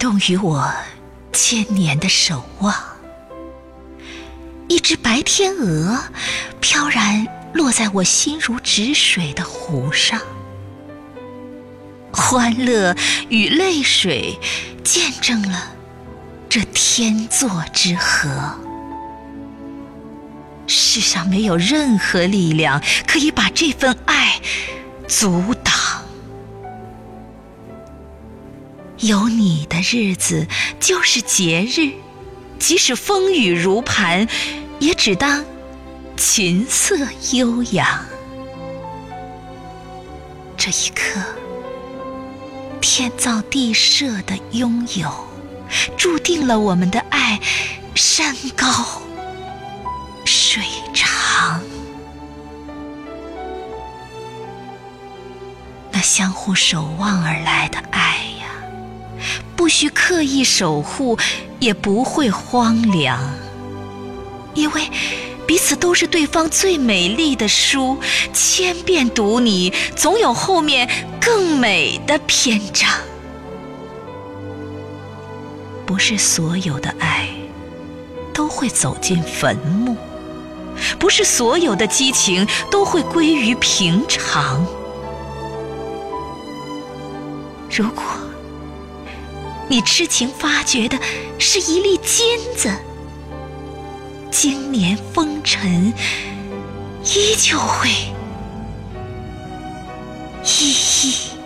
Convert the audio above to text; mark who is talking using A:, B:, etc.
A: 动于我千年的守望。一只白天鹅飘然落在我心如止水的湖上，欢乐与泪水见证了这天作之合。世上没有任何力量可以把这份爱阻挡。有你的日子就是节日，即使风雨如磐，也只当琴瑟悠扬。这一刻，天造地设的拥有，注定了我们的爱山高水长。那相互守望而来的爱，需刻意守护，也不会荒凉，因为彼此都是对方最美丽的书，千遍读你，总有后面更美的篇章。不是所有的爱都会走进坟墓，不是所有的激情都会归于平常。如果你痴情发掘的是一粒金子，经年风尘依旧会熠熠。